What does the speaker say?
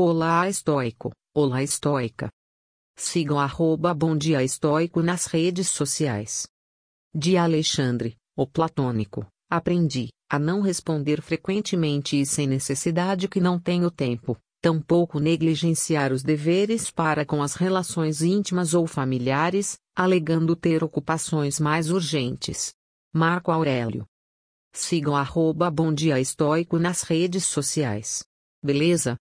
Olá estoico, olá estoica. Sigam arroba Bom Dia Estoico nas redes sociais. De Alexandre, o platônico, aprendi a não responder frequentemente e sem necessidade que não tenho tempo, tampouco negligenciar os deveres para com as relações íntimas ou familiares, alegando ter ocupações mais urgentes. Marco Aurélio. Sigam arroba Bom Dia Estoico nas redes sociais. Beleza?